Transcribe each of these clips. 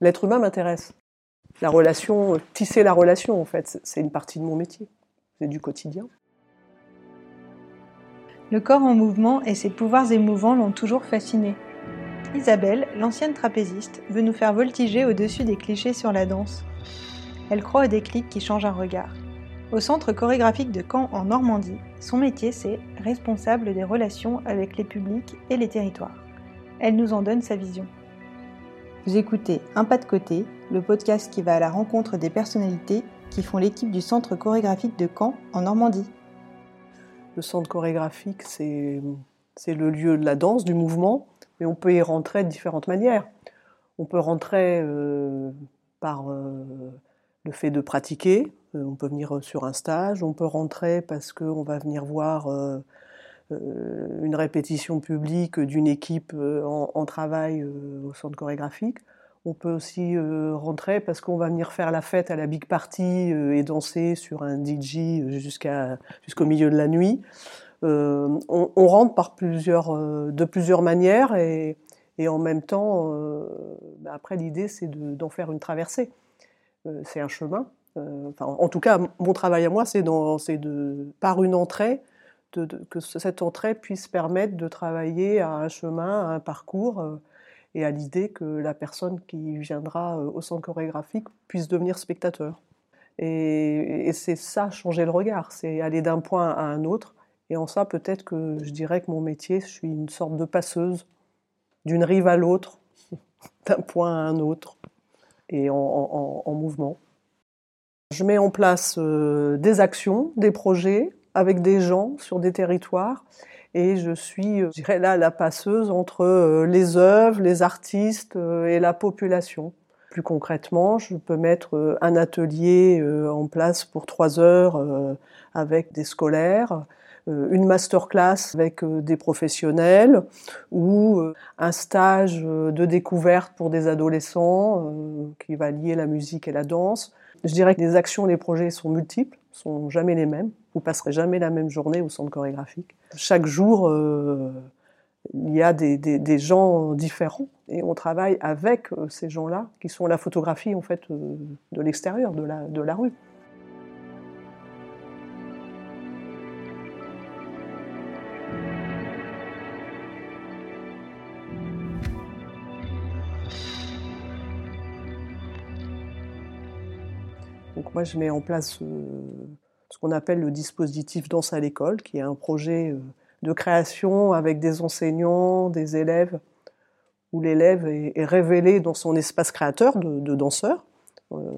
L'être humain m'intéresse. La relation, tisser la relation, en fait, c'est une partie de mon métier. C'est du quotidien. Le corps en mouvement et ses pouvoirs émouvants l'ont toujours fasciné. Isabelle, l'ancienne trapéziste, veut nous faire voltiger au-dessus des clichés sur la danse. Elle croit au déclic qui change un regard. Au centre chorégraphique de Caen en Normandie, son métier c'est responsable des relations avec les publics et les territoires. Elle nous en donne sa vision. Vous écoutez Un pas de côté, le podcast qui va à la rencontre des personnalités qui font l'équipe du centre chorégraphique de Caen en Normandie. Le centre chorégraphique, c'est le lieu de la danse, du mouvement, mais on peut y rentrer de différentes manières. On peut rentrer euh, par euh, le fait de pratiquer, euh, on peut venir sur un stage, on peut rentrer parce qu'on va venir voir une répétition publique d'une équipe en, travail au centre chorégraphique. On peut aussi rentrer parce qu'on va venir faire la fête à la big party et danser sur un DJ jusqu'au milieu de la nuit. On, rentre par plusieurs, de plusieurs manières et, et en même temps, bah, après l'idée c'est d'en faire une traversée. c'est un chemin. Enfin, en tout cas, mon travail à moi, c'est de, par une entrée, que cette entrée puisse permettre de travailler à un chemin, à un parcours, euh, et à l'idée que la personne qui viendra euh, au centre chorégraphique puisse devenir spectateur. Et, c'est ça, changer le regard, c'est aller d'un point à un autre. Et en ça, peut-être que je dirais que mon métier, je suis une sorte de passeuse d'une rive à l'autre, d'un point à un autre, et en, mouvement. Je mets en place euh, des actions, des projets, avec des gens sur des territoires. Et je suis, euh, je dirais là, la passeuse entre euh, les œuvres, les artistes euh, et la population. Plus concrètement, je peux mettre un atelier en place pour trois heures avec des scolaires, une masterclass avec des professionnels ou un stage de découverte pour des adolescents qui va lier la musique et la danse. Je dirais que les actions, les projets sont multiples, sont jamais les mêmes. Vous passerez jamais la même journée au centre chorégraphique. Chaque jour, euh, il y a des, gens différents et on travaille avec euh, ces gens-là qui sont la photographie en fait euh, de l'extérieur, de la rue. Donc moi, je mets en place ce qu'on appelle le dispositif Danse à l'école, qui est un projet euh, de création avec des enseignants, des élèves, où l'élève est, révélé dans son espace créateur de, danseur. Euh,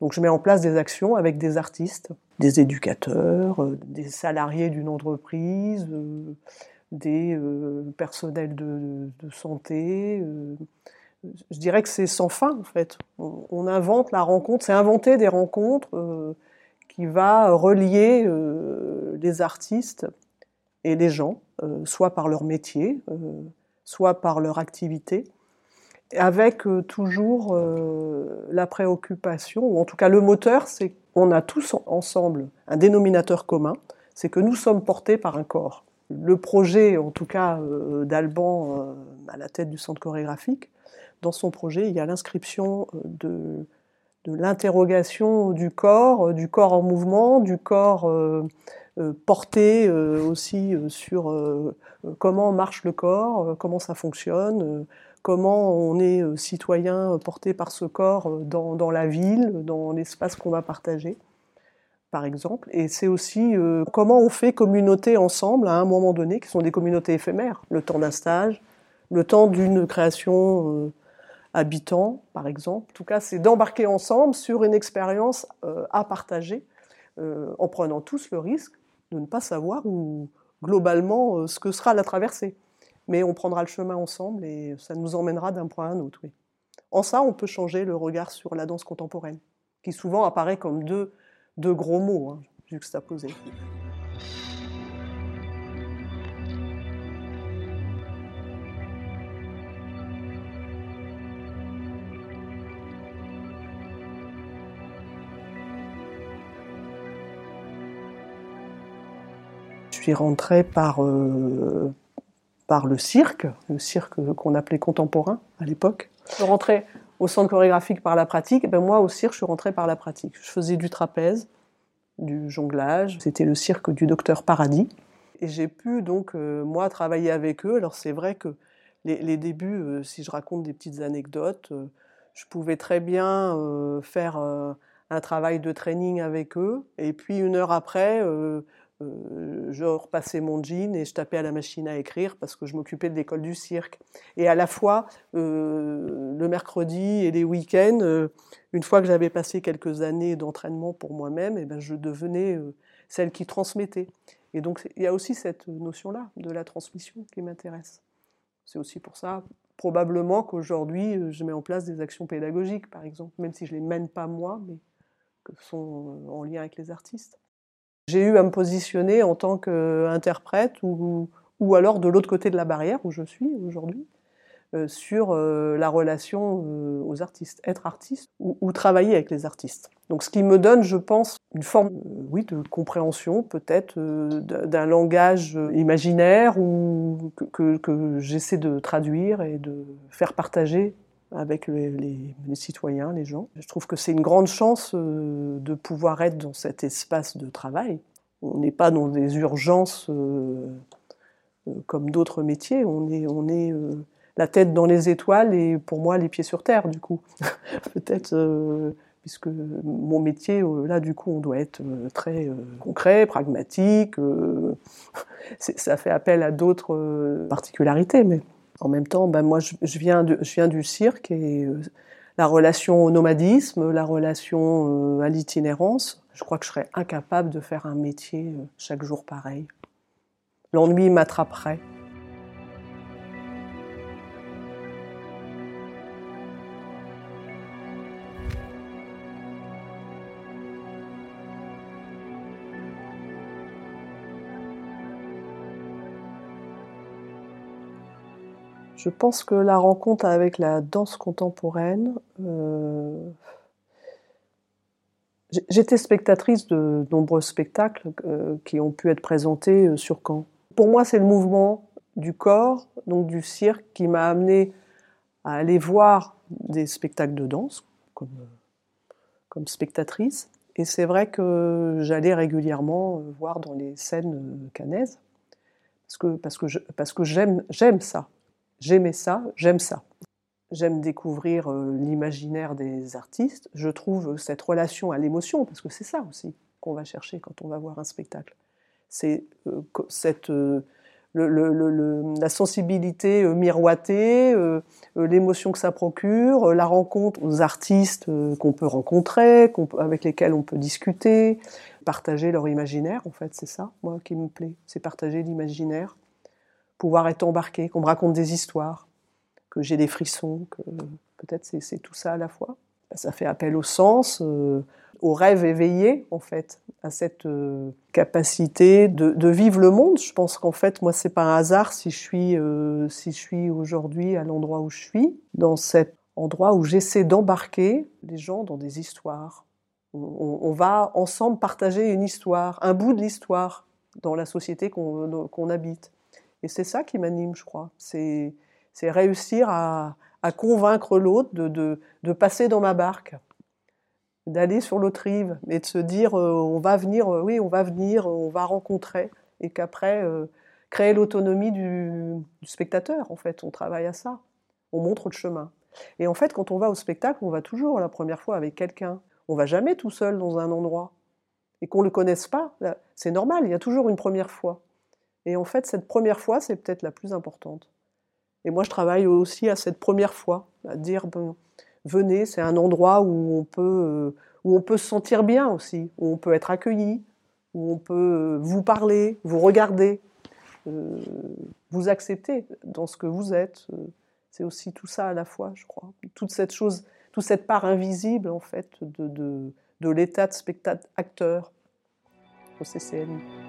donc je mets en place des actions avec des artistes, des éducateurs, euh, des salariés d'une entreprise, des personnels de, santé. je dirais que c'est sans fin en fait. On, invente la rencontre, c'est inventer des rencontres qui va relier euh, les artistes et les gens, euh, soit par leur métier, euh, soit par leur activité, avec toujours la préoccupation, ou en tout cas le moteur, c'est qu'on a tous ensemble un dénominateur commun, c'est que nous sommes portés par un corps. Le projet, en tout cas d'Alban à la tête du centre chorégraphique, dans son projet, il y a l'inscription de de l'interrogation du corps, euh, du corps en mouvement, du corps euh, euh, porté aussi sur comment marche le corps, comment ça fonctionne, comment on est citoyen porté par ce corps dans, la ville, dans l'espace qu'on va partager, par exemple. Et c'est aussi comment on fait communauté ensemble à un moment donné, qui sont des communautés éphémères, le temps d'un stage, le temps d'une création habitants, par exemple. En tout cas, c'est d'embarquer ensemble sur une expérience euh, à partager, euh, en prenant tous le risque de ne pas savoir où, globalement euh, ce que sera la traversée. Mais on prendra le chemin ensemble et ça nous emmènera d'un point à un autre. En ça, on peut changer le regard sur la danse contemporaine, qui souvent apparaît comme deux, deux gros mots hein, juxtaposés. Suis rentré par, euh, par le cirque, le cirque qu'on appelait contemporain à l'époque. Je rentrais au centre chorégraphique par la pratique, et ben moi au cirque, je suis rentrée par la pratique. Je faisais du trapèze, du jonglage. C'était le cirque du docteur Paradis. Et j'ai pu donc, euh, moi, travailler avec eux. Alors c'est vrai que les, débuts, euh, si je raconte des petites anecdotes, je pouvais très bien faire un travail de training avec eux. Et puis une heure après, euh, je repassais mon jean et je tapais à la machine à écrire parce que je m'occupais de l'école du cirque. Et à la fois, euh, le mercredi et les week-ends, euh, une fois que j'avais passé quelques années d'entraînement pour moi-même, eh ben, je devenais celle qui transmettait. Et donc, il y a aussi cette notion-là de la transmission qui m'intéresse. C'est aussi pour ça, probablement, qu'aujourd'hui, je mets en place des actions pédagogiques, par exemple, même si je ne les mène pas moi, mais que sont en lien avec les artistes. J'ai eu à me positionner en tant qu'interprète ou, ou alors de l'autre côté de la barrière où je suis aujourd'hui, euh, sur euh, la relation euh, aux artistes, être artiste ou, travailler avec les artistes. Donc ce qui me donne, je pense, une forme oui, de compréhension peut-être d'un langage imaginaire ou que, que j'essaie de traduire et de faire partager avec les, citoyens, les gens. Je trouve que c'est une grande chance euh, de pouvoir être dans cet espace de travail. On n'est pas dans des urgences euh, euh, comme d'autres métiers, on est, on est la tête dans les étoiles et pour moi les pieds sur terre du coup. Peut-être puisque mon métier, là du coup on doit être très concret, pragmatique, ça fait appel à d'autres particularités, mais en même temps, ben moi, je, viens du cirque et euh, la relation au nomadisme, la relation euh, à l'itinérance, je crois que je serais incapable de faire un métier euh, chaque jour pareil. L'ennui m'attraperait. Je pense que la rencontre avec la danse contemporaine, euh, j'étais spectatrice de nombreux spectacles euh, qui ont pu être présentés euh, sur Caen. Pour moi, c'est le mouvement du corps, donc du cirque, qui m'a amené à aller voir des spectacles de danse comme, comme spectatrice. Et c'est vrai que j'allais régulièrement voir dans les scènes canaises parce que, parce que, parce que j'aime ça j'aimais ça, j'aime ça. J'aime découvrir euh, l'imaginaire des artistes. Je trouve cette relation à l'émotion, parce que c'est ça aussi qu'on va chercher quand on va voir un spectacle. C'est euh, cette euh, la sensibilité miroitée, l'émotion que ça procure, la rencontre aux artistes qu'on peut rencontrer, avec lesquels on peut discuter, partager leur imaginaire, en fait, c'est ça, moi, qui me plaît, c'est partager l'imaginaire pouvoir être embarqué, qu'on me raconte des histoires, que j'ai des frissons, que peut-être c'est tout ça à la fois. Ça fait appel au sens, euh, au rêve éveillé, en fait, à cette euh, capacité de, vivre le monde. Je pense qu'en fait, moi, c'est pas un hasard si je suis, euh, si je suis aujourd'hui à l'endroit où je suis, dans cet endroit où j'essaie d'embarquer les gens dans des histoires. On, va ensemble partager une histoire, un bout de l'histoire dans la société qu'on habite. Et c'est ça qui m'anime, je crois. C'est réussir à, convaincre l'autre de, passer dans ma barque, d'aller sur l'autre rive, et de se dire euh, on va venir, euh, oui, on va venir, on va rencontrer, et qu'après, euh, créer l'autonomie du, spectateur, en fait. On travaille à ça. On montre le chemin. Et en fait, quand on va au spectacle, on va toujours la première fois avec quelqu'un. On va jamais tout seul dans un endroit. Et qu'on ne le connaisse pas, c'est normal, il y a toujours une première fois. Et en fait, cette première fois, c'est peut-être la plus importante. Et moi, je travaille aussi à cette première fois, à dire, venez, c'est un endroit où on, peut, euh, où on peut se sentir bien aussi, où on peut être accueilli, où on peut euh, vous parler, vous regarder, euh, vous accepter dans ce que vous êtes. C'est aussi tout ça à la fois, je crois. Toute cette chose, toute cette part invisible, en fait, de, l'état de spectateur acteur au CCNI.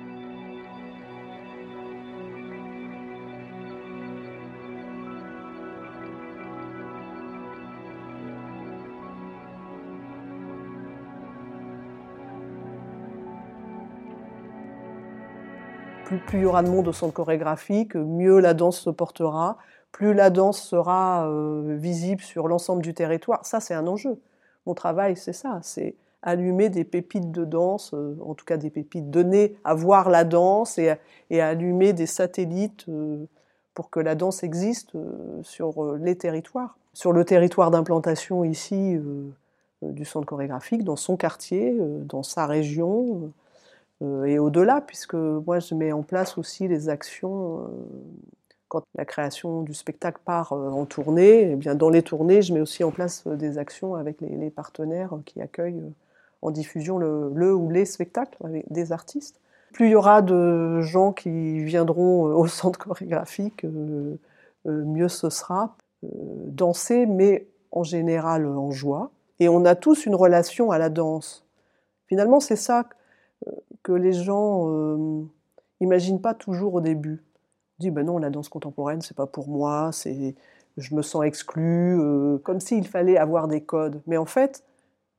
Plus, il y aura de monde au centre chorégraphique, mieux la danse se portera, plus la danse sera visible sur l'ensemble du territoire. Ça, c'est un enjeu. Mon travail, c'est ça, c'est allumer des pépites de danse, en tout cas des pépites, donner à voir la danse et, et allumer des satellites pour que la danse existe sur les territoires. Sur le territoire d'implantation ici, euh, du centre chorégraphique dans son quartier, euh, dans sa région euh, et au-delà, puisque moi je mets en place aussi les actions quand la création du spectacle part en tournée, eh bien dans les tournées, je mets aussi en place des actions avec les, partenaires qui accueillent en diffusion le, ou les spectacles des artistes. Plus il y aura de gens qui viendront au centre chorégraphique, mieux ce sera. danser, mais en général en joie, et on a tous une relation à la danse. Finalement, c'est ça euh, que les gens n'imaginent euh, pas toujours au début. Ils disent ben non, la danse contemporaine, c'est pas pour moi, c'est je me sens exclu, euh, comme s'il fallait avoir des codes. Mais en fait,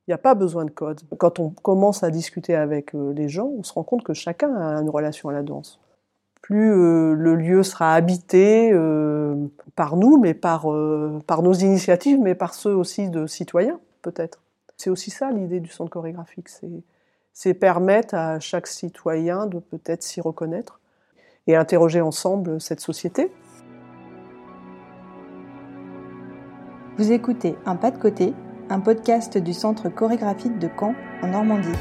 il n'y a pas besoin de codes. Quand on commence à discuter avec les gens, on se rend compte que chacun a une relation à la danse. Plus le lieu sera habité par nous, mais par, par nos initiatives, mais par ceux aussi de citoyens peut-être. C'est aussi ça l'idée du centre chorégraphique, c'est permettre à chaque citoyen de peut-être s'y reconnaître et interroger ensemble cette société. Vous écoutez Un pas de côté, un podcast du centre chorégraphique de Caen en Normandie.